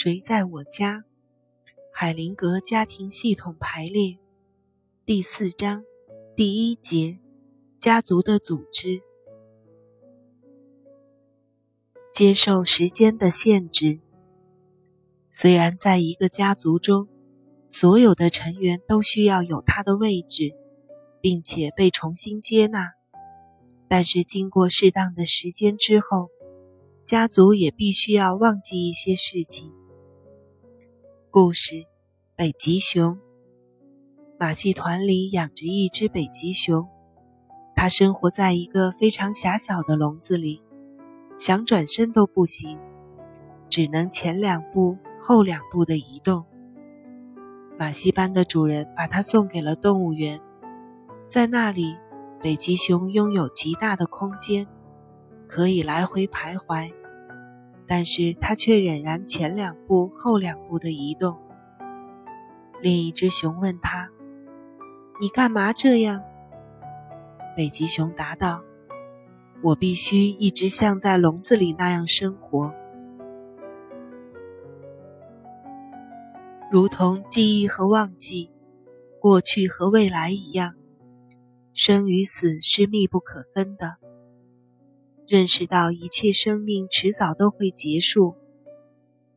谁在我家？海灵格家庭系统排列第四章第一节：家族的组织。接受时间的限制。虽然在一个家族中，所有的成员都需要有他的位置，并且被重新接纳，但是经过适当的时间之后，家族也必须要忘记一些事情。故事：北极熊。马戏团里养着一只北极熊，它生活在一个非常狭小的笼子里。想转身都不行，只能前两步后两步的移动。马戏班的主人把它送给了动物园，在那里，北极熊拥有极大的空间，可以来回徘徊，但是它却仍然前两步后两步的移动。另一只熊问他：“你干嘛这样？”北极熊答道。我必须一直像在笼子里那样生活，如同记忆和忘记、过去和未来一样，生与死是密不可分的。认识到一切生命迟早都会结束，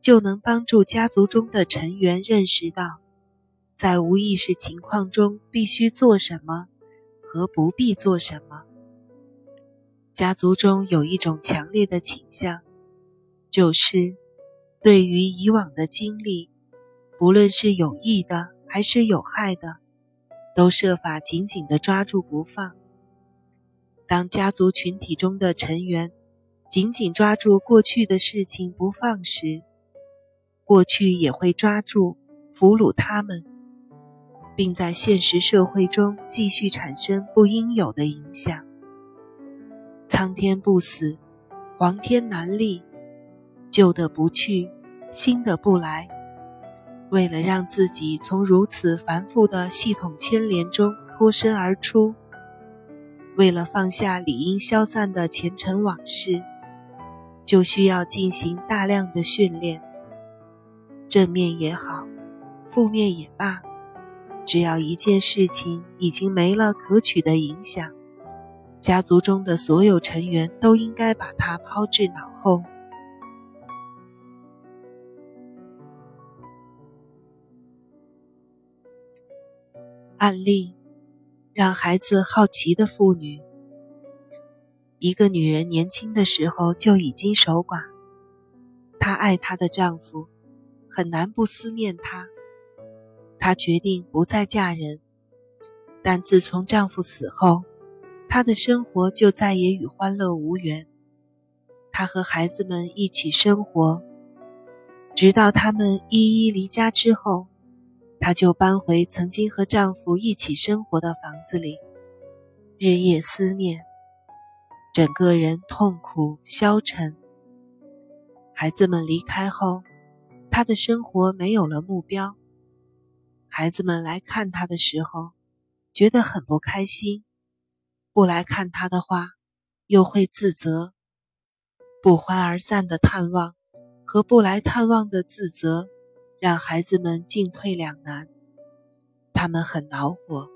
就能帮助家族中的成员认识到，在无意识情况中必须做什么和不必做什么。家族中有一种强烈的倾向，就是对于以往的经历，不论是有益的还是有害的，都设法紧紧地抓住不放。当家族群体中的成员紧紧抓住过去的事情不放时，过去也会抓住俘虏他们，并在现实社会中继续产生不应有的影响。苍天不死，黄天难立，旧的不去，新的不来。为了让自己从如此繁复的系统牵连中脱身而出，为了放下理应消散的前尘往事，就需要进行大量的训练。正面也好，负面也罢，只要一件事情已经没了可取的影响。家族中的所有成员都应该把它抛至脑后。案例：让孩子好奇的妇女。一个女人年轻的时候就已经守寡，她爱她的丈夫，很难不思念他。她决定不再嫁人，但自从丈夫死后。她的生活就再也与欢乐无缘。她和孩子们一起生活，直到他们一一离家之后，她就搬回曾经和丈夫一起生活的房子里，日夜思念，整个人痛苦消沉。孩子们离开后，她的生活没有了目标。孩子们来看她的时候，觉得很不开心。不来看她的话，又会自责；不欢而散的探望和不来探望的自责，让孩子们进退两难。他们很恼火，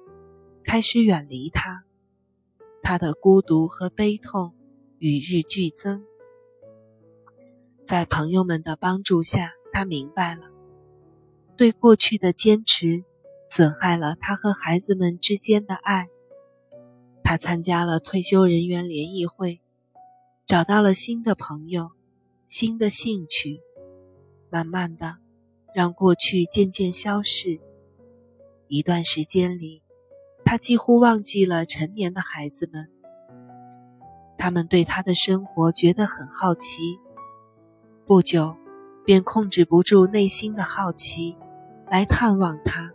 开始远离他。他的孤独和悲痛与日俱增。在朋友们的帮助下，他明白了，对过去的坚持损害了他和孩子们之间的爱。他参加了退休人员联谊会，找到了新的朋友、新的兴趣，慢慢的，让过去渐渐消逝。一段时间里，他几乎忘记了成年的孩子们。他们对他的生活觉得很好奇，不久，便控制不住内心的好奇，来探望他。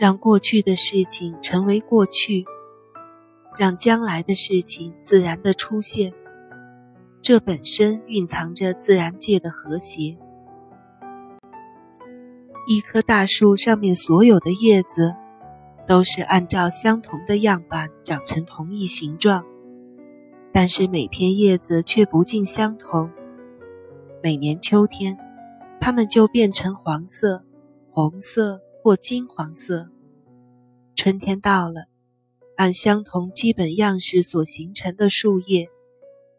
让过去的事情成为过去，让将来的事情自然的出现，这本身蕴藏着自然界的和谐。一棵大树上面所有的叶子，都是按照相同的样板长成同一形状，但是每片叶子却不尽相同。每年秋天，它们就变成黄色、红色或金黄色。春天到了，按相同基本样式所形成的树叶，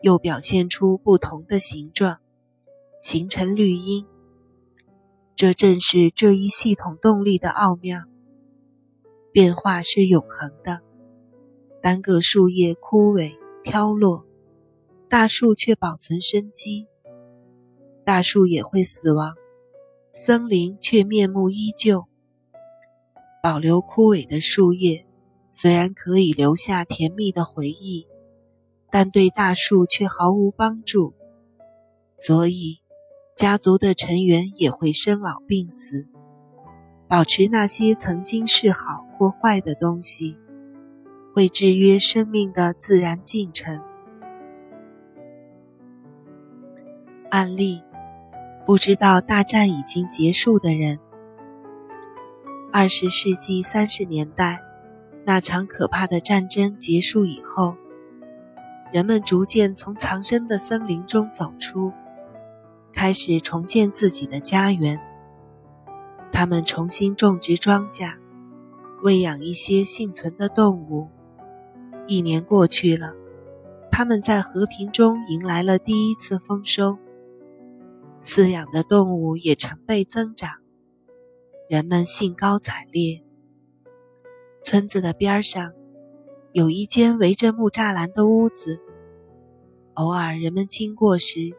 又表现出不同的形状，形成绿荫。这正是这一系统动力的奥妙。变化是永恒的，单个树叶枯萎飘落，大树却保存生机。大树也会死亡，森林却面目依旧。保留枯萎的树叶，虽然可以留下甜蜜的回忆，但对大树却毫无帮助。所以，家族的成员也会生老病死。保持那些曾经是好或坏的东西，会制约生命的自然进程。案例：不知道大战已经结束的人。二十世纪三十年代，那场可怕的战争结束以后，人们逐渐从藏身的森林中走出，开始重建自己的家园。他们重新种植庄稼，喂养一些幸存的动物。一年过去了，他们在和平中迎来了第一次丰收。饲养的动物也成倍增长，人们兴高采烈。村子的边上有一间围着木栅栏的屋子，偶尔人们经过时，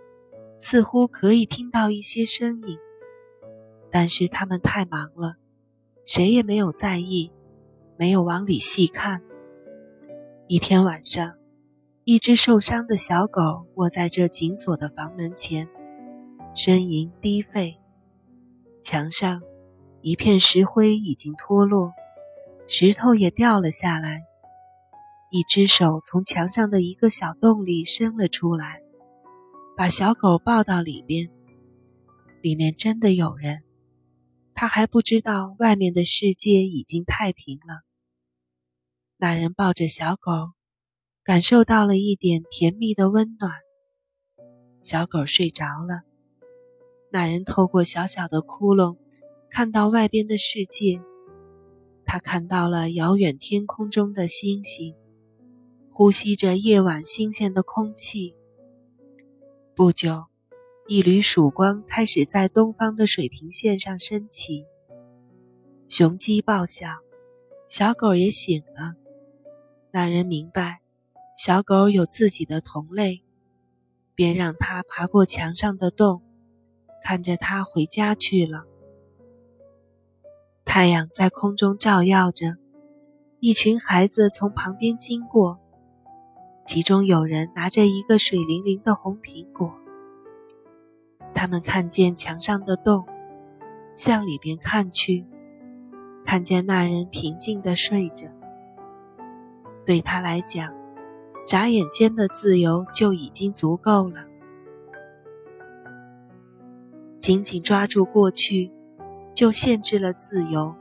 似乎可以听到一些声音。但是他们太忙了，谁也没有在意，没有往里细看。一天晚上，一只受伤的小狗卧在这紧锁的房门前，呻吟低吠。墙上一片石灰已经脱落，石头也掉了下来。一只手从墙上的一个小洞里伸了出来，把小狗抱到里边。里面真的有人。他还不知道外面的世界已经太平了。那人抱着小狗，感受到了一点甜蜜的温暖。小狗睡着了。那人透过小小的窟窿，看到外边的世界。他看到了遥远天空中的星星，呼吸着夜晚新鲜的空气。不久。一缕曙光开始在东方的水平线上升起。雄鸡报晓，小狗也醒了。那人明白，小狗有自己的同类，便让它爬过墙上的洞，看着它回家去了。太阳在空中照耀着，一群孩子从旁边经过，其中有人拿着一个水灵灵的红苹果。他们看见墙上的洞，向里边看去，看见那人平静地睡着。对他来讲，眨眼间的自由就已经足够了。紧紧抓住过去，就限制了自由；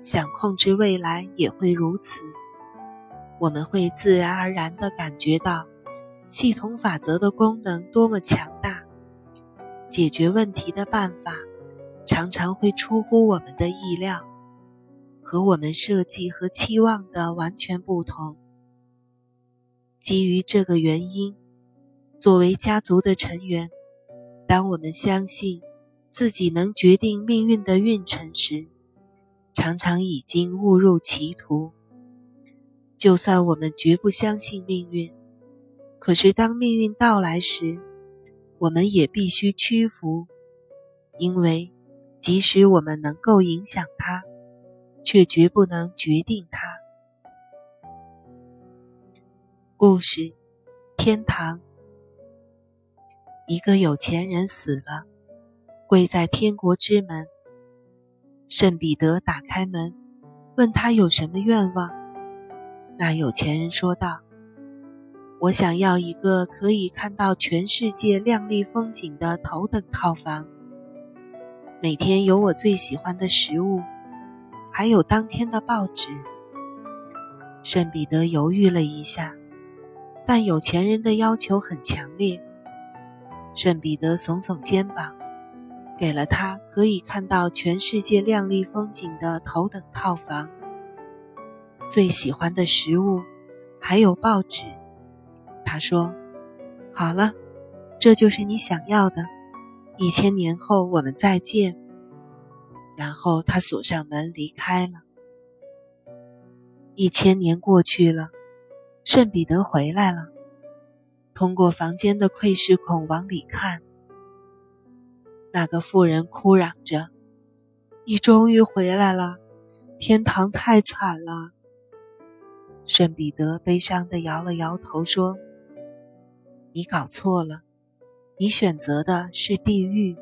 想控制未来，也会如此。我们会自然而然地感觉到，系统法则的功能多么强大。解决问题的办法常常会出乎我们的意料，和我们设计和期望的完全不同。基于这个原因，作为家族的成员，当我们相信自己能决定命运的运程时，常常已经误入歧途。就算我们绝不相信命运，可是当命运到来时，我们也必须屈服，因为即使我们能够影响它，却绝不能决定它。故事：天堂。一个有钱人死了，跪在天国之门。圣彼得打开门，问他有什么愿望。那有钱人说道。我想要一个可以看到全世界亮丽风景的头等套房，每天有我最喜欢的食物，还有当天的报纸。圣彼得犹豫了一下，但有钱人的要求很强烈。圣彼得耸耸肩膀，给了他可以看到全世界亮丽风景的头等套房，最喜欢的食物，还有报纸。他说：“好了，这就是你想要的。一千年后我们再见。”然后他锁上门离开了。一千年过去了，圣彼得回来了，通过房间的窥视孔往里看。那个妇人哭嚷着：“你终于回来了，天堂太惨了。”圣彼得悲伤地摇了摇头说：“你搞错了，你选择的是地狱。”